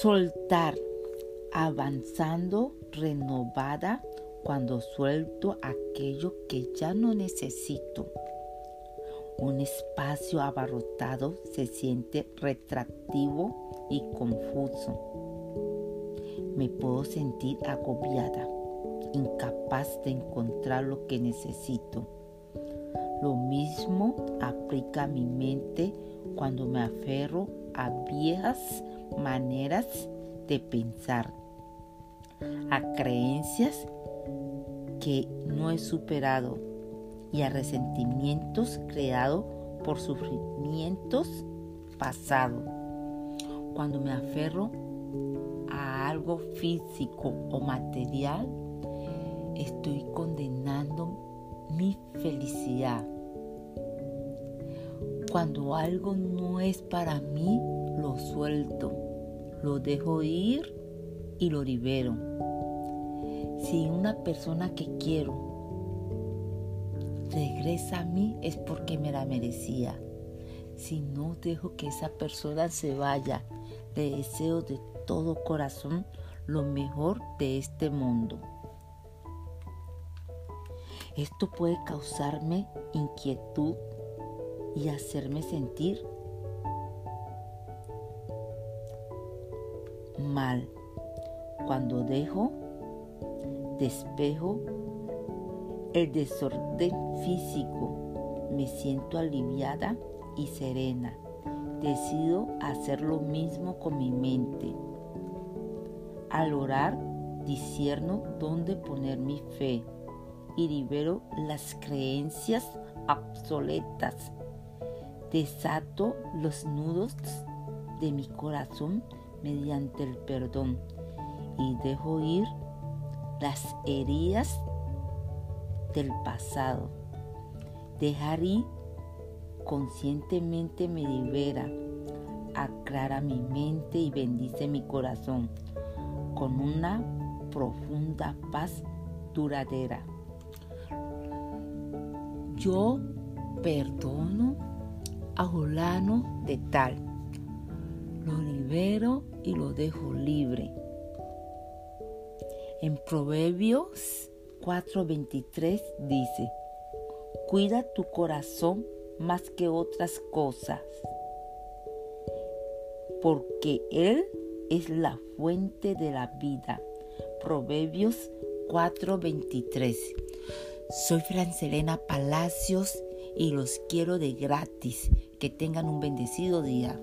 Soltar, avanzando, renovada cuando suelto aquello que ya no necesito. Un espacio abarrotado se siente retractivo y confuso. Me puedo sentir agobiada, incapaz de encontrar lo que necesito. Lo mismo aplica a mi mente cuando me aferro a viejas maneras de pensar, a creencias que no he superado y a resentimientos creados por sufrimientos pasados. Cuando me aferro a algo físico o material, estoy condenando mi felicidad. Cuando algo no es para mí, lo suelto, lo dejo ir y lo libero. Si una persona que quiero regresa a mí es porque me la merecía. Si no dejo que esa persona se vaya, le deseo de todo corazón lo mejor de este mundo. Esto puede causarme inquietud y hacerme sentir mal. Cuando dejo, despejo el desorden físico, me siento aliviada y serena. Decido hacer lo mismo con mi mente. Al orar, discierno dónde poner mi fe y libero las creencias obsoletas. Desato los nudos de mi corazón mediante el perdón y dejo ir las heridas del pasado. Dejar ir conscientemente me libera, aclara mi mente y bendice mi corazón con una profunda paz duradera. Yo perdono a Julano de tal, lo libero y lo dejo libre. En Proverbios 4:23 dice, cuida tu corazón más que otras cosas, porque Él es la fuente de la vida. Proverbios 4:23. Soy Francelena Palacios y los quiero de gratis. Que tengan un bendecido día.